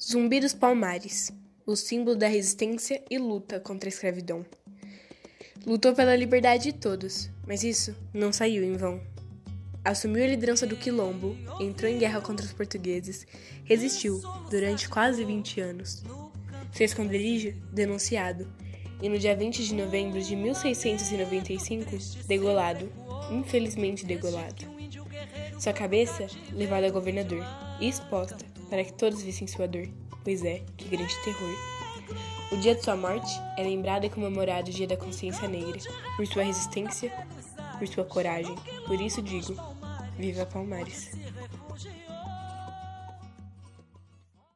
Zumbi dos Palmares, o símbolo da resistência e luta contra a escravidão. Lutou pela liberdade de todos, mas isso não saiu em vão. Assumiu a liderança do Quilombo, entrou em guerra contra os portugueses, resistiu durante quase 20 anos. Seu esconderijo denunciado, e no dia 20 de novembro de 1695, degolado, infelizmente degolado. Sua cabeça levada a governador e exposta para que todos vissem sua dor, pois é, que grande terror. O dia de sua morte é lembrado e comemorado o Dia da Consciência Negra, por sua resistência, por sua coragem. Por isso digo, viva Palmares!